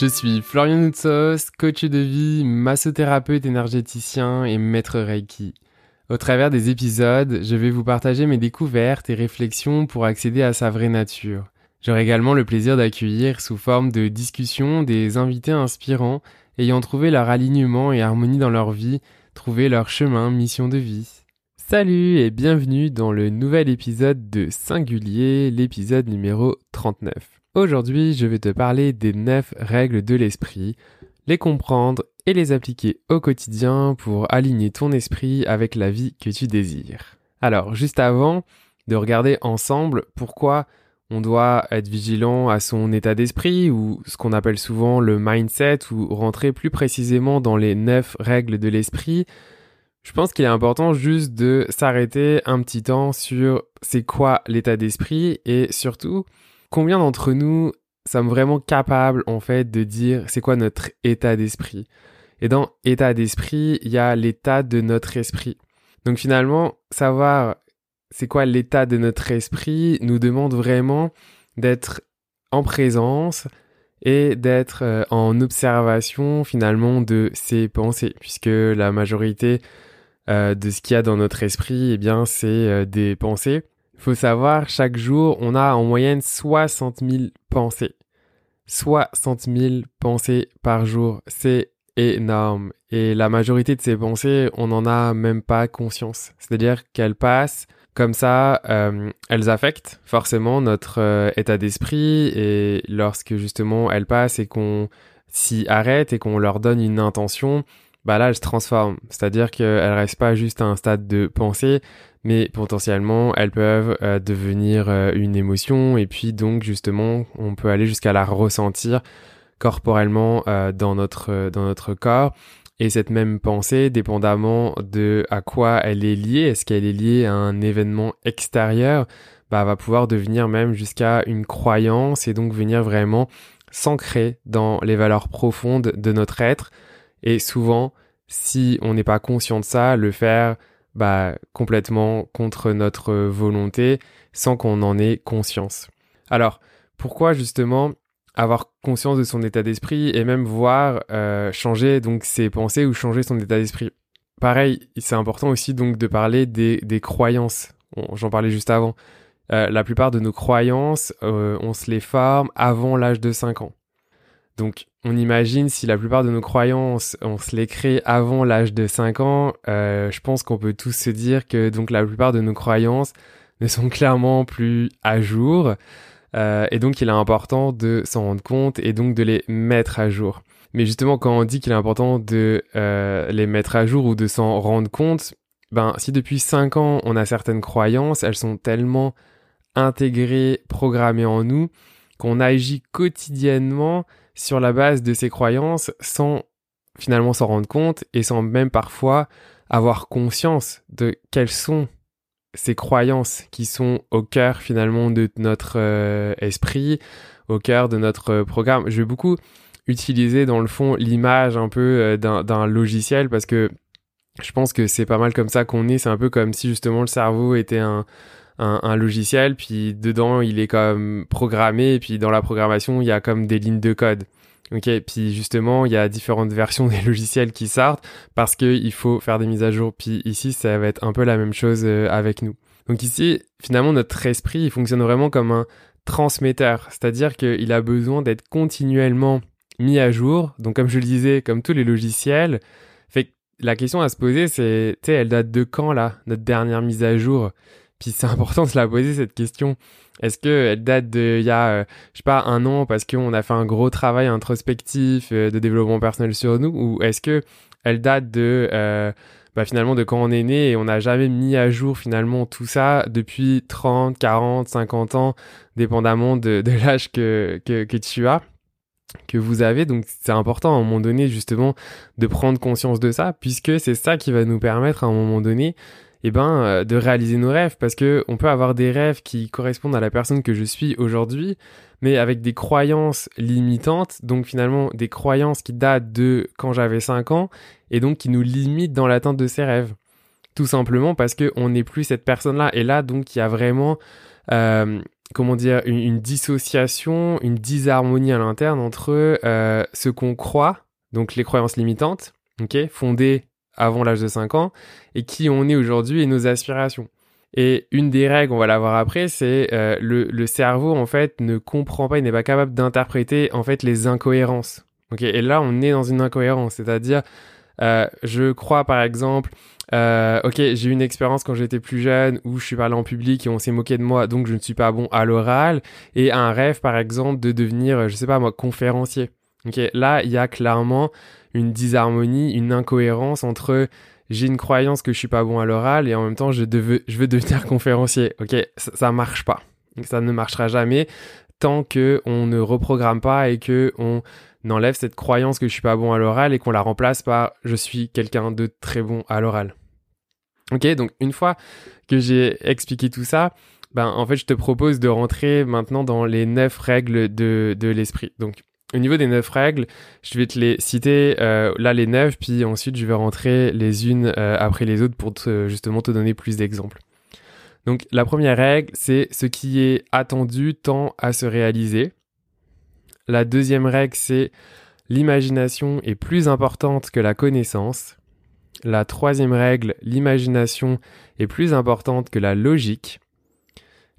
Je suis Florian Noutsos, coach de vie, massothérapeute énergéticien et maître Reiki. Au travers des épisodes, je vais vous partager mes découvertes et réflexions pour accéder à sa vraie nature. J'aurai également le plaisir d'accueillir sous forme de discussion des invités inspirants ayant trouvé leur alignement et harmonie dans leur vie, trouvé leur chemin, mission de vie. Salut et bienvenue dans le nouvel épisode de Singulier, l'épisode numéro 39. Aujourd'hui, je vais te parler des 9 règles de l'esprit, les comprendre et les appliquer au quotidien pour aligner ton esprit avec la vie que tu désires. Alors, juste avant de regarder ensemble pourquoi on doit être vigilant à son état d'esprit ou ce qu'on appelle souvent le mindset ou rentrer plus précisément dans les 9 règles de l'esprit, je pense qu'il est important juste de s'arrêter un petit temps sur c'est quoi l'état d'esprit et surtout combien d'entre nous sommes vraiment capables en fait de dire c'est quoi notre état d'esprit? Et dans état d'esprit, il y a l'état de notre esprit. Donc finalement, savoir c'est quoi l'état de notre esprit nous demande vraiment d'être en présence et d'être euh, en observation finalement de ses pensées puisque la majorité euh, de ce qu'il y a dans notre esprit, eh bien, c'est euh, des pensées faut savoir, chaque jour, on a en moyenne 60 000 pensées. 60 000 pensées par jour. C'est énorme. Et la majorité de ces pensées, on n'en a même pas conscience. C'est-à-dire qu'elles passent comme ça, euh, elles affectent forcément notre euh, état d'esprit et lorsque justement elles passent et qu'on s'y arrête et qu'on leur donne une intention, bah là elles se transforment. C'est-à-dire qu'elles restent pas juste à un stade de pensée, mais potentiellement elles peuvent euh, devenir euh, une émotion. Et puis donc justement on peut aller jusqu'à la ressentir corporellement euh, dans notre dans notre corps. Et cette même pensée dépendamment de à quoi elle est liée est-ce qu'elle est liée à un événement extérieur bah va pouvoir devenir même jusqu'à une croyance et donc venir vraiment s'ancrer dans les valeurs profondes de notre être et souvent si on n'est pas conscient de ça le faire bah, complètement contre notre volonté sans qu'on en ait conscience. Alors, pourquoi justement avoir conscience de son état d'esprit et même voir euh, changer donc ses pensées ou changer son état d'esprit? Pareil, c'est important aussi donc de parler des, des croyances. J'en parlais juste avant. Euh, la plupart de nos croyances, euh, on se les forme avant l'âge de 5 ans. Donc, on imagine si la plupart de nos croyances, on se les crée avant l'âge de 5 ans, euh, je pense qu'on peut tous se dire que donc la plupart de nos croyances ne sont clairement plus à jour. Euh, et donc, il est important de s'en rendre compte et donc de les mettre à jour. Mais justement, quand on dit qu'il est important de euh, les mettre à jour ou de s'en rendre compte, ben, si depuis 5 ans, on a certaines croyances, elles sont tellement intégrées, programmées en nous, qu'on agit quotidiennement sur la base de ses croyances sans finalement s'en rendre compte et sans même parfois avoir conscience de quelles sont ces croyances qui sont au cœur finalement de notre euh, esprit, au cœur de notre programme. Je vais beaucoup utiliser dans le fond l'image un peu euh, d'un logiciel parce que je pense que c'est pas mal comme ça qu'on est. C'est un peu comme si justement le cerveau était un, un, logiciel, puis dedans il est comme programmé, et puis dans la programmation il y a comme des lignes de code. Ok, puis justement il y a différentes versions des logiciels qui sortent parce que il faut faire des mises à jour. Puis ici ça va être un peu la même chose euh, avec nous. Donc ici finalement notre esprit il fonctionne vraiment comme un transmetteur, c'est-à-dire qu'il a besoin d'être continuellement mis à jour. Donc comme je le disais, comme tous les logiciels, la question à se poser c'est, tu sais, elle date de quand là, notre dernière mise à jour? Puis c'est important de se la poser cette question. Est-ce que elle date de il y a euh, je sais pas un an parce qu'on a fait un gros travail introspectif euh, de développement personnel sur nous? Ou est-ce que elle date de euh, bah finalement de quand on est né et on n'a jamais mis à jour finalement tout ça depuis 30, 40, 50 ans dépendamment de, l'âge que, que tu as. que vous avez? Donc c'est important à un moment donné justement de prendre conscience de ça, puisque c'est ça qui va nous permettre à un moment donné eh ben, euh, de réaliser nos rêves parce que on peut avoir des rêves qui correspondent à la personne que je suis aujourd'hui, mais avec des croyances limitantes, donc finalement des croyances qui datent de quand j'avais 5 ans et donc qui nous limitent dans l'atteinte de ces rêves. Tout simplement parce que on n'est plus cette personne-là. Et là, donc, il y a vraiment, euh, comment dire, une, dissociation, une disharmonie à l'interne entre euh, ce qu'on croit, donc les croyances limitantes, ok, fondées avant l'âge de 5 ans et qui on est aujourd'hui et nos aspirations. Et une des règles, on va la voir après, c'est euh, le, cerveau en fait ne comprend pas, il n'est pas capable d'interpréter en fait les incohérences. Ok, et là on est dans une incohérence, c'est-à-dire euh, je crois par exemple, euh, ok, j'ai eu une expérience quand j'étais plus jeune où je suis parlé en public et on s'est moqué de moi, donc je ne suis pas bon à l'oral, et un rêve par exemple de devenir, je sais pas moi, conférencier. Ok, là il y a clairement une disharmonie, une incohérence entre j'ai une croyance que je suis pas bon à l'oral et en même temps je, veux devenir conférencier. Ok, ça, ça marche pas. Ça ne marchera jamais tant que on ne reprogramme pas et que on enlève cette croyance que je suis pas bon à l'oral et qu'on la remplace par je suis quelqu'un de très bon à l'oral. Ok, donc une fois que j'ai expliqué tout ça, ben en fait je te propose de rentrer maintenant dans les neuf règles de, de l'esprit. Donc au niveau des neuf règles, je vais te les citer euh, là les neuf, puis ensuite je vais rentrer les unes euh, après les autres pour te, justement te donner plus d'exemples. Donc la première règle, c'est ce qui est attendu tend à se réaliser. La deuxième règle, c'est l'imagination est plus importante que la connaissance. La troisième règle, l'imagination est plus importante que la logique.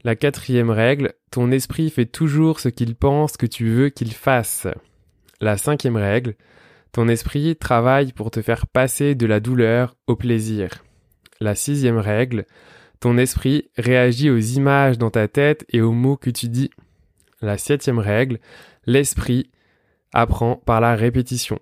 La quatrième règle, ton esprit fait toujours ce qu'il pense que tu veux qu'il fasse. La cinquième règle, ton esprit travaille pour te faire passer de la douleur au plaisir. La sixième règle, ton esprit réagit aux images dans ta tête et aux mots que tu dis. La septième règle, l'esprit apprend par la répétition.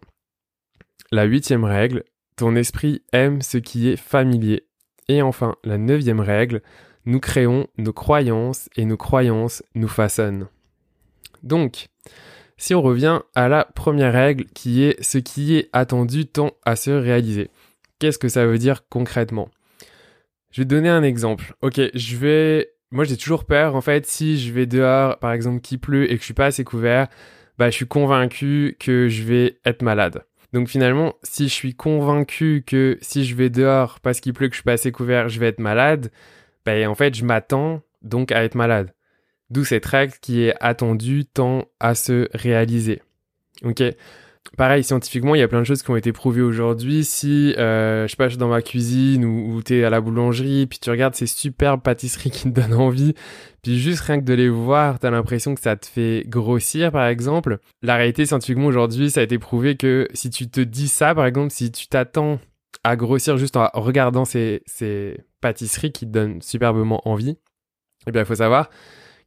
La huitième règle, ton esprit aime ce qui est familier. Et enfin, la neuvième règle, nous créons nos croyances et nos croyances nous façonnent. Donc, si on revient à la première règle qui est ce qui est attendu tend à se réaliser. Qu'est-ce que ça veut dire concrètement? Je vais donner un exemple. Ok, je vais... Moi j'ai toujours peur en fait si je vais dehors par exemple qu'il pleut et que je suis pas assez couvert, bah je suis convaincu que je vais être malade. Donc finalement, si je suis convaincu que si je vais dehors parce qu'il pleut que je suis pas assez couvert, je vais être malade, ben, en fait, je m'attends donc à être malade. D'où cette règle qui est attendue tend à se réaliser. Ok? Pareil, scientifiquement, il y a plein de choses qui ont été prouvées aujourd'hui. Si, euh, je sais suis dans ma cuisine ou, ou tu es à la boulangerie, puis tu regardes ces superbes pâtisseries qui te donnent envie, puis juste rien que de les voir, tu as l'impression que ça te fait grossir, par exemple. La réalité, scientifiquement, aujourd'hui, ça a été prouvé que si tu te dis ça, par exemple, si tu t'attends à grossir juste en regardant ces, ces pâtisseries qui te donnent superbement envie, eh bien, il faut savoir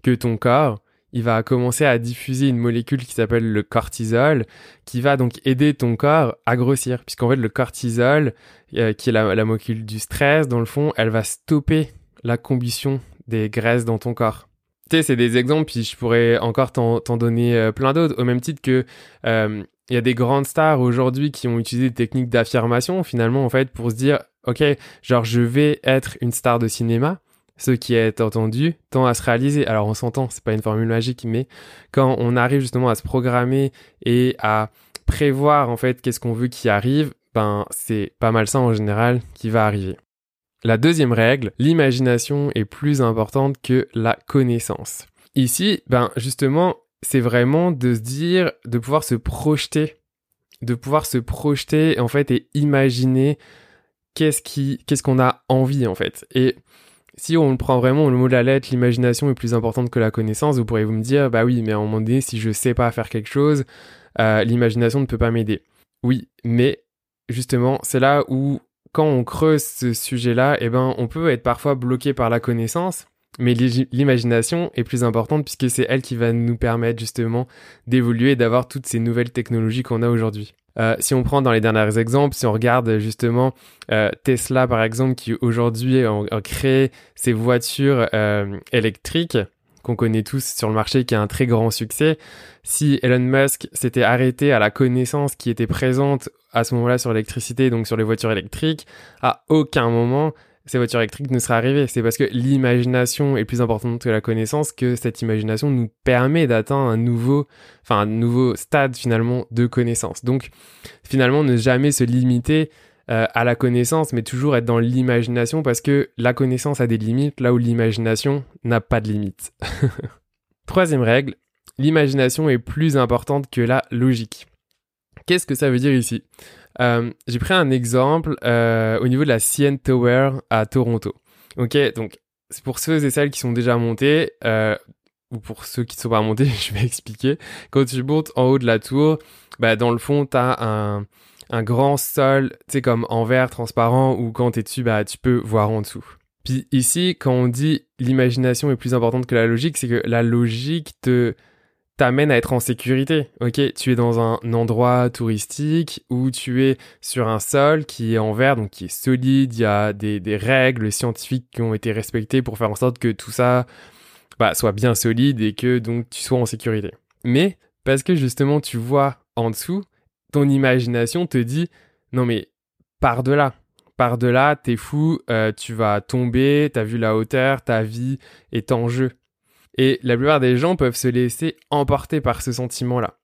que ton corps, il va commencer à diffuser une molécule qui s'appelle le cortisol, qui va donc aider ton corps à grossir. Puisqu'en fait, le cortisol, euh, qui est la, molécule du stress, dans le fond, elle va stopper la combustion des graisses dans ton corps. Tu sais, c'est des exemples, puis je pourrais encore t'en donner euh, plein d'autres, au même titre que euh, il y a des grandes stars aujourd'hui qui ont utilisé des techniques d'affirmation finalement en fait pour se dire ok je vais être une star de cinéma ce qui est entendu tend à se réaliser. Alors on s'entend c'est pas une formule magique mais quand on arrive justement à se programmer et à prévoir en fait qu'est-ce qu'on veut qui arrive ben c'est pas mal ça en général qui va arriver. La deuxième règle l'imagination est plus importante que la connaissance. Ici ben justement c'est vraiment de se dire, de pouvoir se projeter, de pouvoir se projeter en fait et imaginer qu'est-ce qu'on a envie en fait. Et si on prend vraiment le mot de la lettre, l'imagination est plus importante que la connaissance, vous pourrez vous me dire, bah oui, mais à un moment donné, si je sais pas faire quelque chose, euh, l'imagination ne peut pas m'aider. Oui, mais justement, c'est là où quand on creuse ce sujet-là, eh ben, on peut être parfois bloqué par la connaissance mais l'imagination est plus importante puisque c'est elle qui va nous permettre justement d'évoluer et d'avoir toutes ces nouvelles technologies qu'on a aujourd'hui. Euh, si on prend dans les derniers exemples, si on regarde justement euh, Tesla par exemple qui aujourd'hui a, créé ses voitures euh, électriques qu'on connaît tous sur le marché qui a un très grand succès. Si Elon Musk s'était arrêté à la connaissance qui était présente à ce moment-là sur l'électricité, donc sur les voitures électriques, à aucun moment ces voitures électriques ne seraient arrivées. C'est parce que l'imagination est plus importante que la connaissance que cette imagination nous permet d'atteindre un nouveau, enfin un nouveau stade finalement de connaissance. Donc finalement ne jamais se limiter euh, à la connaissance, mais toujours être dans l'imagination parce que la connaissance a des limites là où l'imagination n'a pas de limites. Troisième règle, l'imagination est plus importante que la logique. Qu'est-ce que ça veut dire ici? Euh, J'ai pris un exemple euh, au niveau de la CN Tower à Toronto. Ok, donc c'est pour ceux et celles qui sont déjà montés, euh, ou pour ceux qui ne sont pas montés, je vais expliquer. Quand tu montes en haut de la tour, bah, dans le fond, tu as un, grand sol, tu sais, comme en verre transparent, où quand tu es dessus, bah, tu peux voir en dessous. Puis ici, quand on dit l'imagination est plus importante que la logique, c'est que la logique te t'amène à être en sécurité. Ok, tu es dans un endroit touristique où tu es sur un sol qui est en verre, donc qui est solide. Il y a des, règles scientifiques qui ont été respectées pour faire en sorte que tout ça bah, soit bien solide et que donc tu sois en sécurité. Mais parce que justement tu vois en dessous, ton imagination te dit non mais par delà, par delà, t'es fou, euh, tu vas tomber, t'as vu la hauteur, ta vie est en jeu. Et la plupart des gens peuvent se laisser emporter par ce sentiment-là.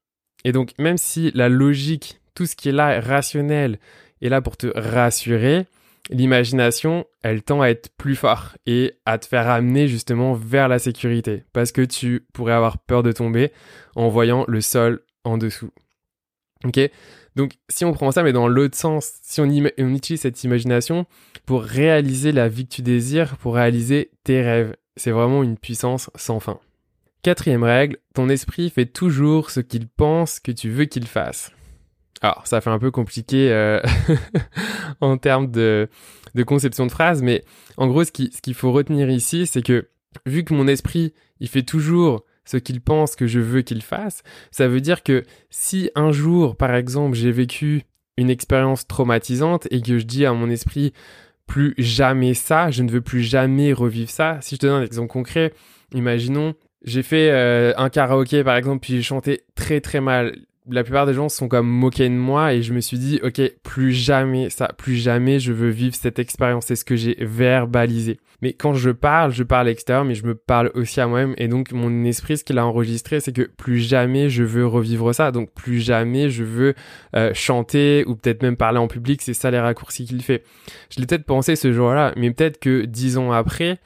Et donc, même si la logique, tout ce qui est là, rationnel, est là pour te rassurer, l'imagination, elle tend à être plus fort et à te faire amener justement vers la sécurité. Parce que tu pourrais avoir peur de tomber en voyant le sol en dessous. Ok? Donc, si on prend ça, mais dans l'autre sens, si on utilise cette imagination pour réaliser la vie que tu désires, pour réaliser tes rêves, c'est vraiment une puissance sans fin. Quatrième règle, ton esprit fait toujours ce qu'il pense que tu veux qu'il fasse. Alors, ça fait un peu compliqué euh, en termes de, conception de phrase, mais en gros, ce qu'il faut retenir ici, c'est que vu que mon esprit, il fait toujours ce qu'il pense que je veux qu'il fasse, ça veut dire que si un jour, par exemple, j'ai vécu une expérience traumatisante et que je dis à mon esprit, plus jamais ça, je ne veux plus jamais revivre ça. Si je te donne un exemple concret, imaginons, j'ai fait euh, un karaoké par exemple, puis j'ai chanté très très mal la plupart des gens sont comme moqués de moi et je me suis dit, ok, plus jamais ça, plus jamais je veux vivre cette expérience. C'est ce que j'ai verbalisé. Mais quand je parle, je parle extérieur, mais je me parle aussi à moi-même. Et donc, mon esprit, ce qu'il a enregistré, c'est que plus jamais je veux revivre ça. Donc, plus jamais je veux euh, chanter ou peut-être même parler en public. C'est ça les raccourcis qu'il fait. Je l'ai peut-être pensé ce jour-là, mais peut-être que dix ans après,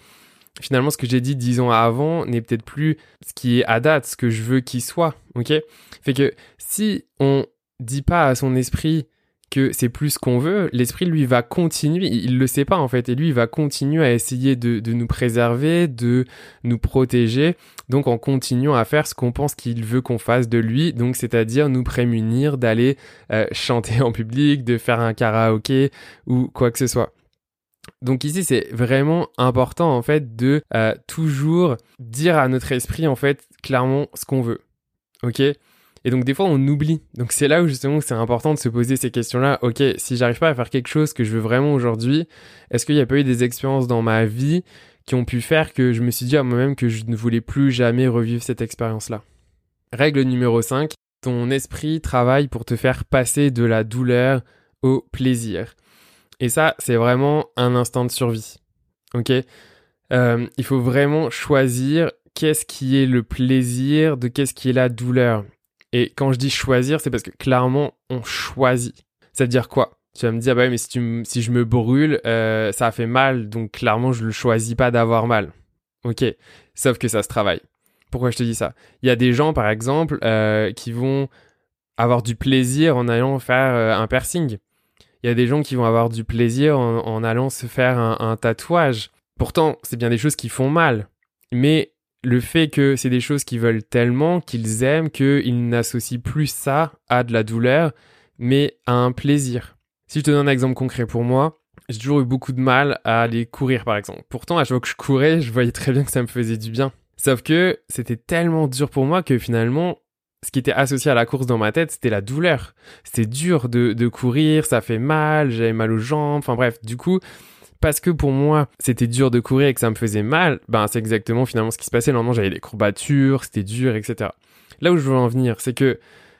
finalement, ce que j'ai dit dix ans avant n'est peut-être plus ce qui est à date, ce que je veux qu'il soit. Ok? Fait que si on dit pas à son esprit que c'est plus ce qu'on veut, l'esprit lui va continuer, il le sait pas en fait, et lui il va continuer à essayer de, nous préserver, de nous protéger, donc en continuant à faire ce qu'on pense qu'il veut qu'on fasse de lui, donc c'est-à-dire nous prémunir d'aller euh, chanter en public, de faire un karaoké ou quoi que ce soit. Donc ici, c'est vraiment important en fait de euh, toujours dire à notre esprit en fait clairement ce qu'on veut. Ok? Et donc des fois, on oublie. Donc c'est là où justement c'est important de se poser ces questions-là. Ok, si j'arrive pas à faire quelque chose que je veux vraiment aujourd'hui, est-ce qu'il n'y a pas eu des expériences dans ma vie qui ont pu faire que je me suis dit à moi-même que je ne voulais plus jamais revivre cette expérience-là? Règle numéro 5, ton esprit travaille pour te faire passer de la douleur au plaisir. Et ça, c'est vraiment un instant de survie. Ok? Euh, Il faut vraiment choisir qu'est-ce qui est le plaisir de qu'est-ce qui est la douleur. Et quand je dis choisir, c'est parce que clairement, on choisit. Ça veut dire quoi? Tu vas me dire, bah oui, mais si, tu si je me brûle, euh, ça fait mal, donc clairement, je ne choisis pas d'avoir mal. Ok? Sauf que ça se travaille. Pourquoi je te dis ça? Il y a des gens, par exemple, euh, qui vont avoir du plaisir en allant faire un piercing il y a des gens qui vont avoir du plaisir en, allant se faire un, tatouage. Pourtant, c'est bien des choses qui font mal. Mais le fait que c'est des choses qu'ils veulent tellement, qu'ils aiment, qu'ils n'associent plus ça à de la douleur, mais à un plaisir. Si je te donne un exemple concret pour moi, j'ai toujours eu beaucoup de mal à aller courir par exemple. Pourtant, à chaque fois que je courais, je voyais très bien que ça me faisait du bien. Sauf que c'était tellement dur pour moi que finalement, ce qui était associé à la course dans ma tête, c'était la douleur. C'était dur de, courir, ça fait mal, j'avais mal aux jambes, enfin bref, du coup, parce que pour moi, c'était dur de courir et que ça me faisait mal, ben c'est exactement finalement ce qui se passait. Le lendemain, j'avais des courbatures, c'était dur, etc. Là où je veux en venir, c'est que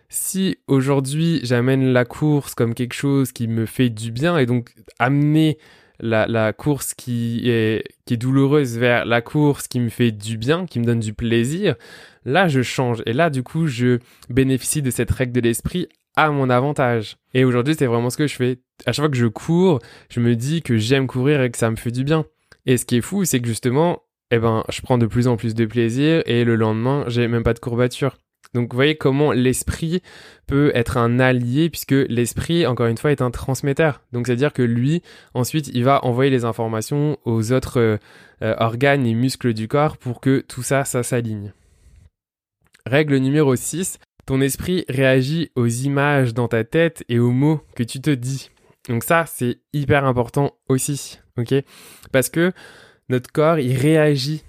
si aujourd'hui j'amène la course comme quelque chose qui me fait du bien et donc amener la, course qui est douloureuse vers la course qui me fait du bien, qui me donne du plaisir, là je change. Et là du coup je bénéficie de cette règle de l'esprit à mon avantage. Et aujourd'hui c'est vraiment ce que je fais. À chaque fois que je cours, je me dis que j'aime courir et que ça me fait du bien. Et ce qui est fou, c'est que justement, eh ben, je prends de plus en plus de plaisir et le lendemain, j'ai même pas de courbature. Donc vous voyez comment l'esprit peut être un allié puisque l'esprit, encore une fois, est un transmetteur. Donc c'est-à-dire que lui, ensuite, il va envoyer les informations aux autres euh, euh, organes et muscles du corps pour que tout ça, ça s'aligne. Règle numéro 6, ton esprit réagit aux images dans ta tête et aux mots que tu te dis. Donc ça, c'est hyper important aussi, ok? Parce que notre corps, il réagit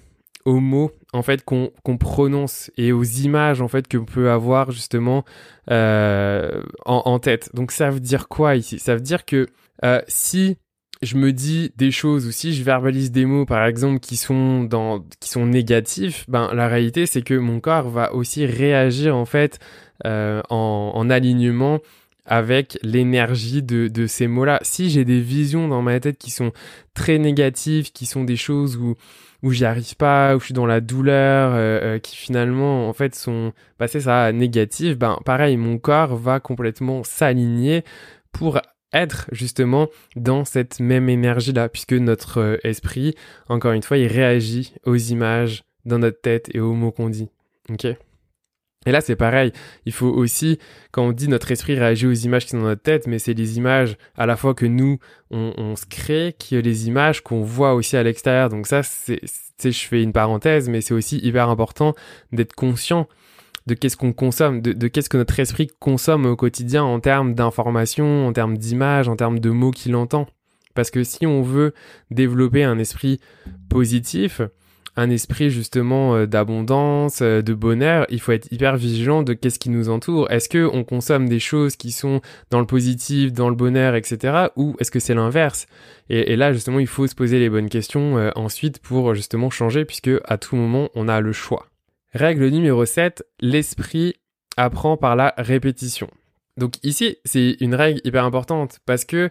aux mots en fait qu'on prononce et aux images en fait que peut avoir justement euh, en, tête. Donc ça veut dire quoi ici? Ça veut dire que euh, si je me dis des choses ou si je verbalise des mots par exemple qui sont dans qui sont négatifs, ben la réalité c'est que mon corps va aussi réagir en fait euh, en, en alignement avec l'énergie de, de, ces mots-là. Si j'ai des visions dans ma tête qui sont très négatives, qui sont des choses où où j'y arrive pas, où je suis dans la douleur, euh, euh, qui finalement en fait sont, bah c'est ça, négatives, ben pareil, mon corps va complètement s'aligner pour être justement dans cette même énergie-là, puisque notre euh, esprit, encore une fois, il réagit aux images dans notre tête et aux mots qu'on dit. Ok? Et là, c'est pareil. Il faut aussi, quand on dit notre esprit réagit aux images qui sont dans notre tête, mais c'est les images à la fois que nous, on, se crée, qui les images qu'on voit aussi à l'extérieur. Donc ça, c'est, je fais une parenthèse, mais c'est aussi hyper important d'être conscient de qu'est-ce qu'on consomme, de, qu'est-ce que notre esprit consomme au quotidien en termes d'informations, en termes d'images, en termes de mots qu'il entend. Parce que si on veut développer un esprit positif, un esprit justement euh, d'abondance, euh, de bonheur, il faut être hyper vigilant de qu'est-ce qui nous entoure. Est-ce que on consomme des choses qui sont dans le positif, dans le bonheur, etc. Ou est-ce que c'est l'inverse? Et, là justement, il faut se poser les bonnes questions euh, ensuite pour justement changer, puisque à tout moment, on a le choix. Règle numéro 7, l'esprit apprend par la répétition. Donc ici, c'est une règle hyper importante parce que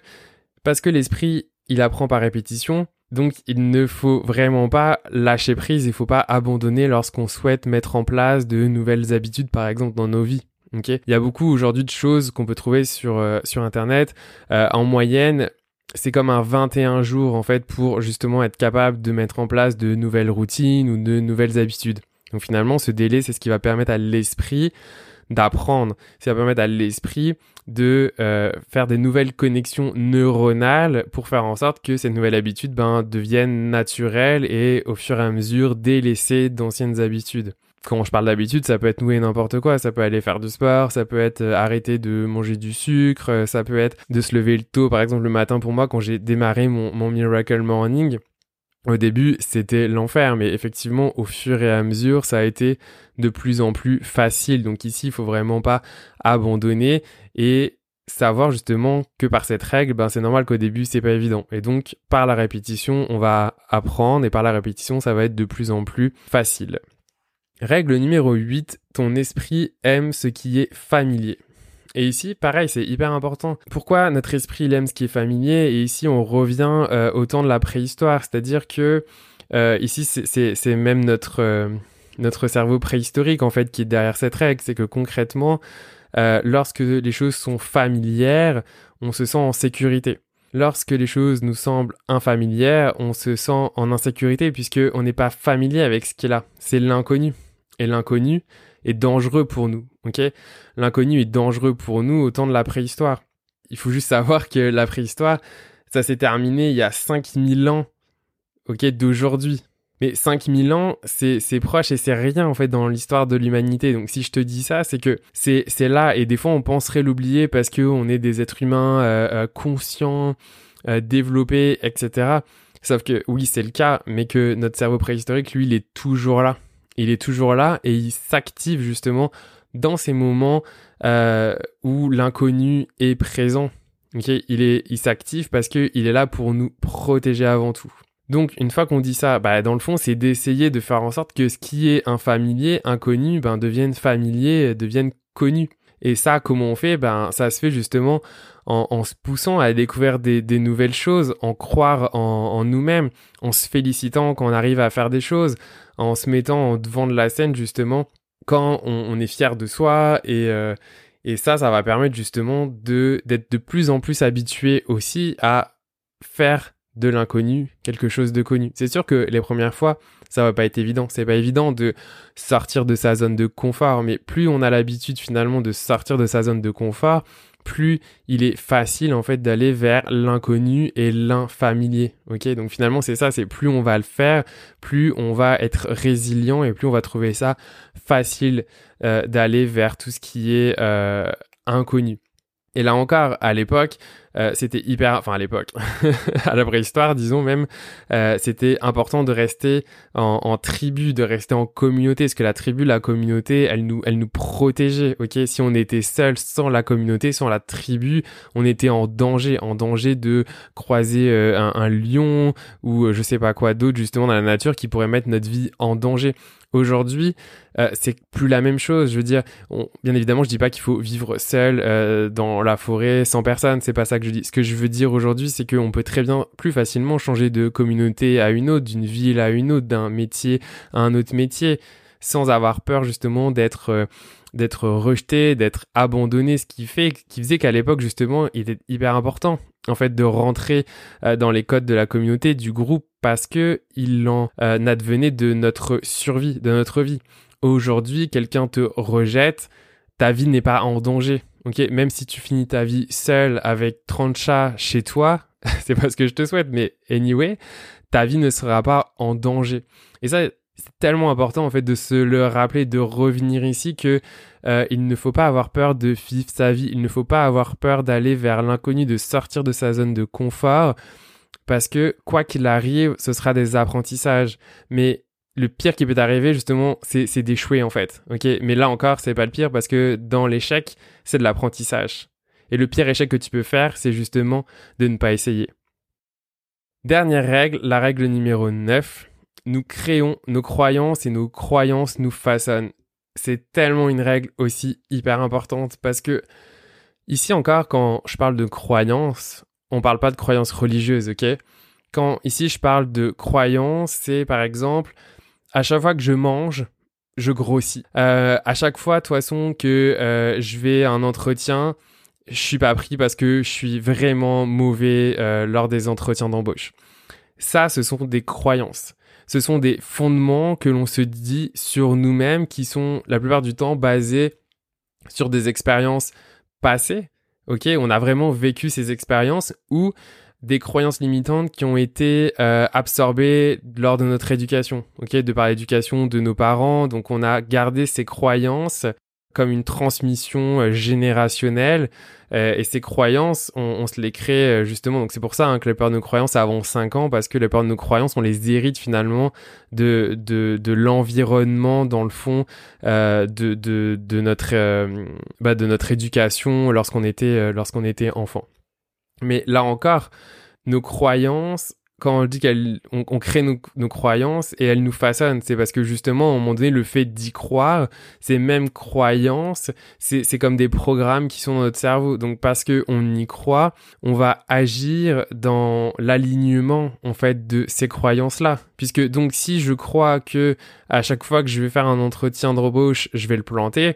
parce que l'esprit, il apprend par répétition donc il ne faut vraiment pas lâcher prise, il ne faut pas abandonner lorsqu'on souhaite mettre en place de nouvelles habitudes par exemple dans nos vies. il y a beaucoup aujourd'hui de choses qu'on peut trouver sur, euh, sur internet. Euh, en moyenne, c'est comme un 21 jours en fait pour justement être capable de mettre en place de nouvelles routines ou de nouvelles habitudes. Donc finalement, ce délai, c'est ce qui va permettre à l'esprit d'apprendre. Ça va permettre à l'esprit de euh, faire des nouvelles connexions neuronales pour faire en sorte que cette nouvelle habitude ben, devienne naturelle et au fur et à mesure délaisser d'anciennes habitudes. Quand je parle d'habitude, ça peut être nouer n'importe quoi, ça peut aller faire du sport, ça peut être euh, arrêter de manger du sucre, euh, ça peut être de se lever le tôt, par exemple le matin pour moi quand j'ai démarré mon, mon Miracle Morning, au début, c'était l'enfer, mais effectivement, au fur et à mesure, ça a été de plus en plus facile. Donc ici, il faut vraiment pas abandonner et savoir justement que par cette règle, ben c'est normal qu'au début, c'est pas évident. Et donc, par la répétition, on va apprendre et par la répétition, ça va être de plus en plus facile. Règle numéro 8, ton esprit aime ce qui est familier. Et ici, pareil, c'est hyper important. Pourquoi notre esprit il aime ce qui est familier Et ici, on revient euh, au temps de la préhistoire, c'est-à-dire que euh, ici, c'est même notre euh, notre cerveau préhistorique en fait qui est derrière cette règle, c'est que concrètement, lorsque les choses sont familières, on se sent en sécurité. Lorsque les choses nous semblent infamilières, on se sent en insécurité puisque on n'est pas familier avec ce qui est là. C'est l'inconnu. Et l'inconnu, est dangereux pour nous. Ok, l'inconnu est dangereux pour nous au temps de la préhistoire. Il faut juste savoir que la préhistoire, ça s'est terminé il y a 5000 ans, ok, d'aujourd'hui. Mais 5000 ans, c'est proche et c'est rien en fait dans l'histoire de l'humanité. Donc si je te dis ça, c'est que c'est là et des fois on penserait l'oublier parce que on est des êtres humains euh, euh, conscients, euh, développés, etc. Sauf que oui, c'est le cas, mais que notre cerveau préhistorique, lui, il est toujours là il est toujours là et il s'active justement dans ces moments euh, où l'inconnu est présent. Il est, il s'active parce que il est là pour nous protéger avant tout. Donc, une fois qu'on dit ça, bah, dans le fond, c'est d'essayer de faire en sorte que ce qui est infamilier, inconnu, ben, devienne familier, devienne connu. Et ça, comment on fait? Ben, ça se fait justement en, se poussant à découvrir des, nouvelles choses, en croire en, nous-mêmes, en se félicitant quand on arrive à faire des choses, en se mettant devant de la scène justement quand on, est fier de soi. Et euh, et ça, ça va permettre justement de d'être de plus en plus habitué aussi à faire de l'inconnu quelque chose de connu. C'est sûr que les premières fois, ça va pas être évident. C'est pas évident de sortir de sa zone de confort, mais plus on a l'habitude finalement de sortir de sa zone de confort, plus il est facile en fait d'aller vers l'inconnu et l'infamilier. Ok, donc finalement c'est ça, c'est plus on va le faire, plus on va être résilient et plus on va trouver ça facile euh, d'aller vers tout ce qui est euh, inconnu. Et là encore, à l'époque, euh, c'était hyper, enfin à l'époque, à la préhistoire, disons même, euh, c'était important de rester en, tribu, de rester en communauté, parce que la tribu, la communauté, elle nous, elle nous protégeait. Ok, si on était seul, sans la communauté, sans la tribu, on était en danger, en danger de croiser euh, un, un, lion ou je sais pas quoi d'autre justement dans la nature qui pourrait mettre notre vie en danger. Aujourd'hui, euh, c'est plus la même chose. Je veux dire, bien évidemment, je dis pas qu'il faut vivre seul euh, dans la forêt sans personne. C'est pas ça que je dis. Ce que je veux dire aujourd'hui, c'est qu'on peut très bien, plus facilement changer de communauté à une autre, d'une ville à une autre, d'un métier à un autre métier, sans avoir peur justement d'être euh, d'être rejeté, d'être abandonné, ce qui fait, qui faisait qu'à l'époque justement, il était hyper important en fait de rentrer euh, dans les codes de la communauté, du groupe, parce que il en euh, advenait de notre survie, de notre vie. Aujourd'hui, quelqu'un te rejette, ta vie n'est pas en danger. Ok, même si tu finis ta vie seul avec 30 chats chez toi, c'est pas ce que je te souhaite, mais anyway, ta vie ne sera pas en danger. Et ça, c'est tellement important en fait de se le rappeler, de revenir ici que euh, il ne faut pas avoir peur de vivre sa vie, il ne faut pas avoir peur d'aller vers l'inconnu, de sortir de sa zone de confort, parce que quoi qu'il arrive, ce sera des apprentissages. Mais le pire qui peut arriver justement, c'est d'échouer en fait. Ok, mais là encore, c'est pas le pire parce que dans l'échec, c'est de l'apprentissage. Et le pire échec que tu peux faire, c'est justement de ne pas essayer. Dernière règle, la règle numéro 9, nous créons nos croyances et nos croyances nous façonnent. C'est tellement une règle aussi hyper importante parce que ici encore, quand je parle de croyances, on parle pas de croyances religieuses, ok? Quand ici je parle de croyances, c'est par exemple à chaque fois que je mange, je grossis. Euh, à chaque fois, de toute façon, que euh, je vais à un entretien, je suis pas pris parce que je suis vraiment mauvais euh, lors des entretiens d'embauche. Ça, ce sont des croyances ce sont des fondements que l'on se dit sur nous-mêmes qui sont la plupart du temps basés sur des expériences passées. On a vraiment vécu ces expériences ou des croyances limitantes qui ont été euh, absorbées lors de notre éducation, de par l'éducation de nos parents. Donc on a gardé ces croyances comme une transmission euh, générationnelle. Euh, et ces croyances on, se les crée euh, justement. Donc c'est pour ça hein, que les peurs de nos croyances avant 5 ans parce que les peurs de nos croyances on les hérite finalement de de, de l'environnement dans le fond de, de, de notre bah, de notre éducation lorsqu'on était lorsqu'on était enfant. Mais là encore nos croyances quand on dit qu'on on crée nos, croyances et elles nous façonnent, c'est parce que justement, à un moment donné, le fait d'y croire, ces mêmes croyances, c'est comme des programmes qui sont dans notre cerveau. Donc parce que on y croit, on va agir dans l'alignement en fait de ces croyances-là. Puisque donc si je crois que à chaque fois que je vais faire un entretien de d'embauche, je vais le planter,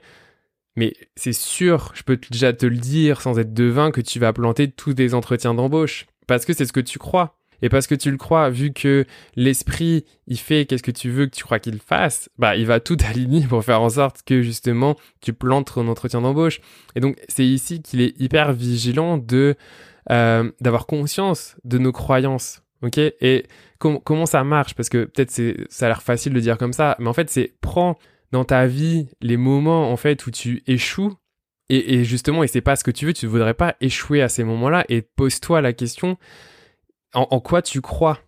mais c'est sûr, je peux déjà te le dire sans être devin que tu vas planter tous des entretiens d'embauche parce que c'est ce que tu crois. Et parce que tu le crois, vu que l'esprit, il fait qu'est-ce que tu veux que tu crois qu'il fasse, bah, il va tout aligner pour faire en sorte que, justement, tu plantes ton entretien d'embauche. Et donc, c'est ici qu'il est hyper vigilant de, euh, d'avoir conscience de nos croyances. Ok? Et comment ça marche? Parce que peut-être c'est, ça a l'air facile de dire comme ça, mais en fait, c'est prends dans ta vie les moments, en fait, où tu échoues et, et, justement, et c'est pas ce que tu veux, tu ne voudrais pas échouer à ces moments-là et pose-toi la question, en, quoi tu crois?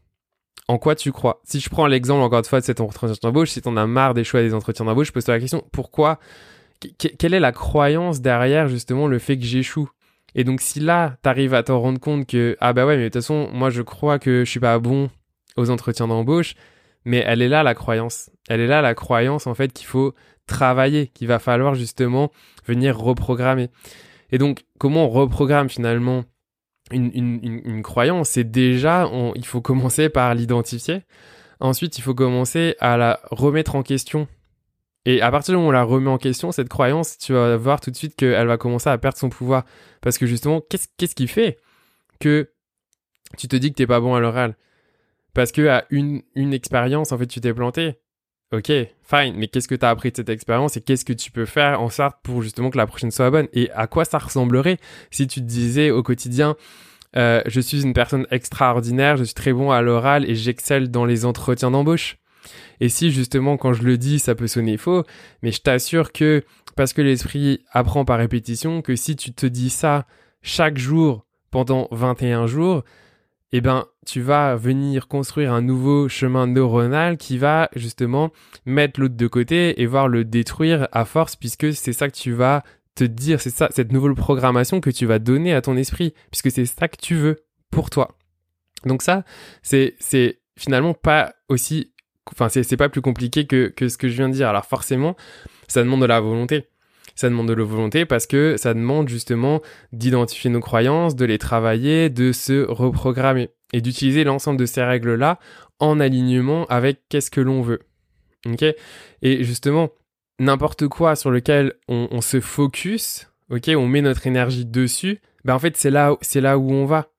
En quoi tu crois? Si je prends l'exemple encore une fois de cet entretien d'embauche, si t'en as marre des choix des entretiens d'embauche, pose-toi la question pourquoi? Quelle est la croyance derrière justement le fait que j'échoue? Et donc si là, tu arrives à t'en rendre compte que, ah bah ouais, mais de toute façon, moi je crois que je suis pas bon aux entretiens d'embauche, mais elle est là la croyance. Elle est là la croyance en fait qu'il faut travailler, qu'il va falloir justement venir reprogrammer. Et donc, comment on reprogramme finalement une, croyance C'est déjà, il faut commencer par l'identifier. Ensuite, il faut commencer à la remettre en question. Et à partir du moment où on la remet en question, cette croyance, tu vas voir tout de suite qu'elle va commencer à perdre son pouvoir. Parce que justement, qu'est-ce, qu'est-ce qui fait que tu te dis que t'es pas bon à l'oral? Parce que à une, une expérience, en fait, tu t'es planté. Ok, fine, mais qu'est-ce que tu as appris de cette expérience et qu'est-ce que tu peux faire en sorte pour justement que la prochaine soit bonne? Et à quoi ça ressemblerait si tu te disais au quotidien, euh, je suis une personne extraordinaire, je suis très bon à l'oral et j'excelle dans les entretiens d'embauche? Et si justement quand je le dis, ça peut sonner faux, mais je t'assure que parce que l'esprit apprend par répétition, que si tu te dis ça chaque jour pendant 21 jours, eh ben, tu vas venir construire un nouveau chemin neuronal qui va justement mettre l'autre de côté et voir le détruire à force puisque c'est ça que tu vas te dire, c'est ça, cette nouvelle programmation que tu vas donner à ton esprit puisque c'est ça que tu veux pour toi. Donc ça, c'est, c'est finalement pas aussi, enfin, c'est, c'est pas plus compliqué que, que ce que je viens de dire. Alors forcément, ça demande de la volonté ça demande de la volonté parce que ça demande justement d'identifier nos croyances, de les travailler, de se reprogrammer et d'utiliser l'ensemble de ces règles-là en alignement avec qu'est-ce que l'on veut. Ok? Et justement, n'importe quoi sur lequel on, se focus, ok, on met notre énergie dessus, ben en fait c'est là, c'est là où on va.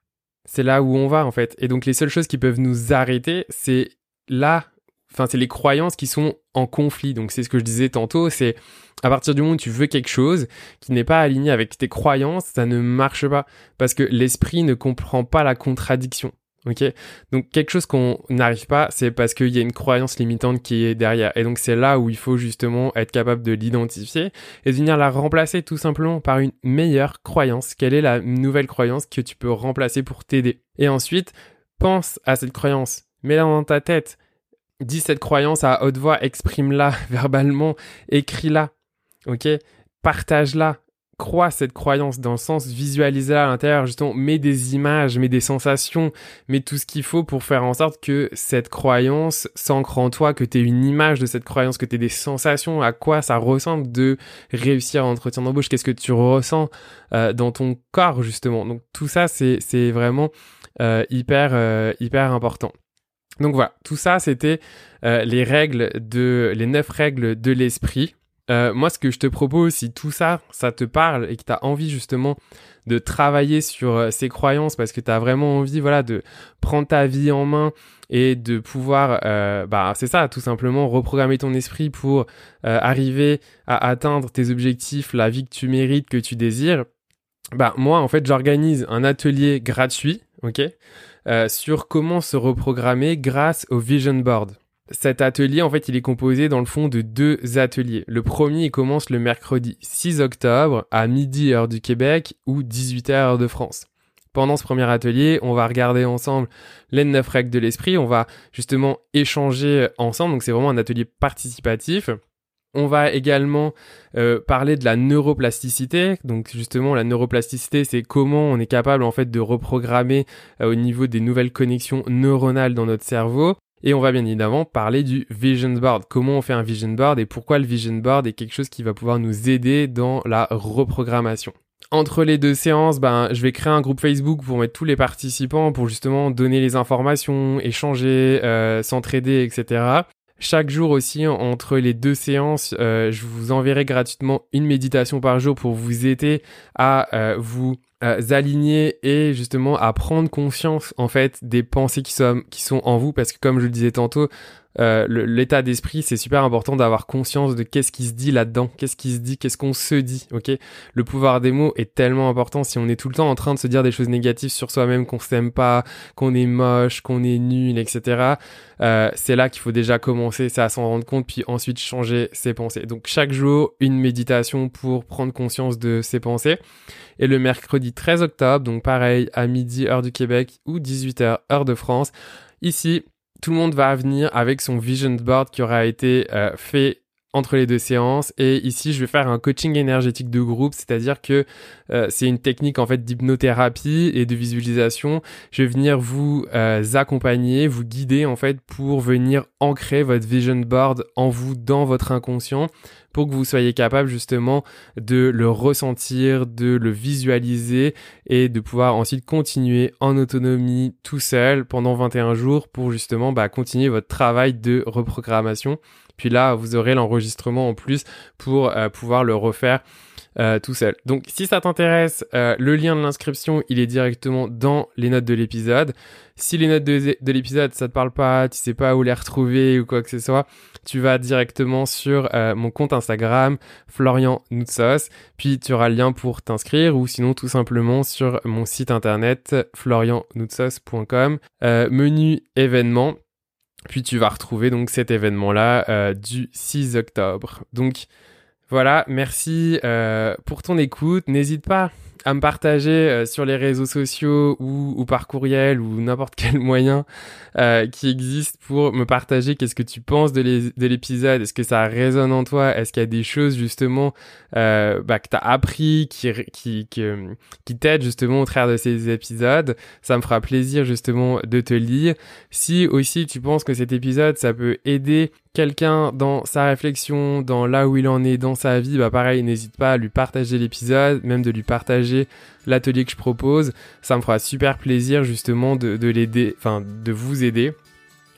C'est là où on va en fait. Et donc les seules choses qui peuvent nous arrêter, c'est là enfin c'est les croyances qui sont en conflit. Donc c'est ce que je disais tantôt, c'est à partir du moment où tu veux quelque chose qui n'est pas aligné avec tes croyances, ça ne marche pas parce que l'esprit ne comprend pas la contradiction. Ok, donc quelque chose qu'on n'arrive pas, c'est parce qu'il y a une croyance limitante qui est derrière. Et donc c'est là où il faut justement être capable de l'identifier et de venir la remplacer tout simplement par une meilleure croyance. Quelle est la nouvelle croyance que tu peux remplacer pour t'aider? Et ensuite, pense à cette croyance, mets-la dans ta tête, dis cette croyance à haute voix, exprime-la verbalement, écris-la, ok? Partage-la, crois cette croyance dans le sens visualise-la à l'intérieur, justement, mets des images, mets des sensations, mets tout ce qu'il faut pour faire en sorte que cette croyance s'ancre en toi, que tu aies une image de cette croyance, que tu aies des sensations, à quoi ça ressemble de réussir un entretien d'embauche, qu'est-ce que tu ressens euh, dans ton corps, justement. Donc tout ça, c'est vraiment euh, hyper, euh, hyper important. Donc voilà, tout ça, c'était euh, les règles de, les neuf règles de l'esprit. Euh, moi, ce que je te propose, si tout ça, ça te parle et que tu as envie justement de travailler sur euh, ces croyances parce que tu as vraiment envie, voilà, de prendre ta vie en main et de pouvoir, bah, c'est ça, tout simplement reprogrammer ton esprit pour arriver à atteindre tes objectifs, la vie que tu mérites, que tu désires. Bah, moi, en fait, j'organise un atelier gratuit, ok, euh, sur comment se reprogrammer grâce au Vision Board. Cet atelier, en fait, il est composé dans le fond de deux ateliers. Le premier, commence le mercredi 6 octobre à midi heure du Québec ou 18h heure de France. Pendant ce premier atelier, on va regarder ensemble les neuf règles de l'esprit. On va justement échanger ensemble. Donc c'est vraiment un atelier participatif. On va également euh, parler de la neuroplasticité. Donc justement, la neuroplasticité, c'est comment on est capable en fait de reprogrammer euh, au niveau des nouvelles connexions neuronales dans notre cerveau. Et on va bien évidemment parler du vision board. Comment on fait un vision board et pourquoi le vision board est quelque chose qui va pouvoir nous aider dans la reprogrammation. Entre les deux séances, ben, je vais créer un groupe Facebook pour mettre tous les participants pour justement donner les informations, échanger, euh, s'entraider, etc. Chaque jour aussi, entre les deux séances, euh, je vous enverrai gratuitement une méditation par jour pour vous aider à euh, vous euh, aligner et justement à prendre conscience en fait des pensées qui sont, qui sont en vous. Parce que comme je le disais tantôt, euh, l'état d'esprit, c'est super important d'avoir conscience de qu'est-ce qui se dit là-dedans, qu'est-ce qui se dit, qu'est-ce qu'on se dit, ok? Le pouvoir des mots est tellement important. Si on est tout le temps en train de se dire des choses négatives sur soi-même, qu'on s'aime pas, qu'on est moche, qu'on est nul, etc. Euh, c'est là qu'il faut déjà commencer, c'est à s'en rendre compte, puis ensuite changer ses pensées. Donc chaque jour, une méditation pour prendre conscience de ses pensées. Et le mercredi 13 octobre, donc pareil, à midi heure du Québec ou 18h heure de France. Ici, tout le monde va venir avec son vision board qui aura été euh, fait entre les deux séances. Et ici, je vais faire un coaching énergétique de groupe, c'est-à-dire que euh, c'est une technique en fait d'hypnothérapie et de visualisation. Je vais venir vous euh, accompagner, vous guider en fait pour venir ancrer votre vision board en vous dans votre inconscient pour que vous soyez capable justement de le ressentir, de le visualiser et de pouvoir ensuite continuer en autonomie tout seul pendant 21 jours pour justement bah, continuer votre travail de reprogrammation. Puis là, vous aurez l'enregistrement en plus pour euh, pouvoir le refaire euh, tout seul. Donc si ça t'intéresse, euh, le lien de l'inscription, il est directement dans les notes de l'épisode. Si les notes de, l'épisode, ça te parle pas, tu sais pas où les retrouver ou quoi que ce soit, tu vas directement sur mon compte Instagram, Florian Noutsos, puis tu auras le lien pour t'inscrire ou sinon tout simplement sur mon site internet florianoutsos.com, menu événements. Puis tu vas retrouver donc cet événement-là du 6 octobre. Donc voilà, merci euh, pour ton écoute. N'hésite pas à me partager euh, sur les réseaux sociaux ou, par courriel ou n'importe quel moyen euh, qui existe pour me partager qu'est-ce que tu penses de l'épisode, est-ce que ça résonne en toi, est-ce qu'il y a des choses justement euh, bah, que tu as appris, qui, qui, qui, qui t'aident justement au travers de ces épisodes? Ça me fera plaisir justement de te lire. Si aussi tu penses que cet épisode, ça peut aider quelqu'un dans sa réflexion, dans là où il en est dans sa vie, bah pareil, n'hésite pas à lui partager l'épisode, même de lui partager l'atelier que je propose. Ça me fera super plaisir justement de, de l'aider, enfin de vous aider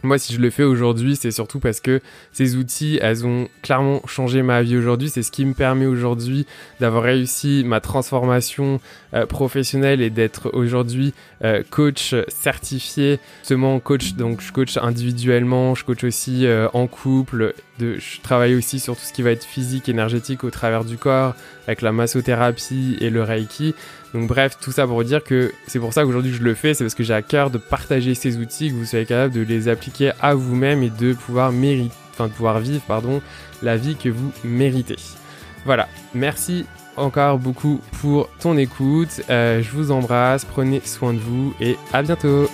moi, si je le fais aujourd'hui, c'est surtout parce que ces outils, elles ont clairement changé ma vie aujourd'hui. C'est ce qui me permet aujourd'hui d'avoir réussi ma transformation euh, professionnelle et d'être aujourd'hui euh, coach certifié. Justement, coach, donc je coach individuellement, je coach aussi euh, en couple. De, je travaille aussi sur tout ce qui va être physique, énergétique au travers du corps, avec la massothérapie et le reiki. Donc bref, tout ça pour dire que c'est pour ça qu'aujourd'hui je le fais, c'est parce que j'ai à cœur de partager ces outils, que vous soyez capable de les appliquer à vous-même et de pouvoir mériter, enfin de pouvoir vivre, pardon, la vie que vous méritez. Voilà, merci encore beaucoup pour ton écoute. Euh, je vous embrasse, prenez soin de vous et à bientôt.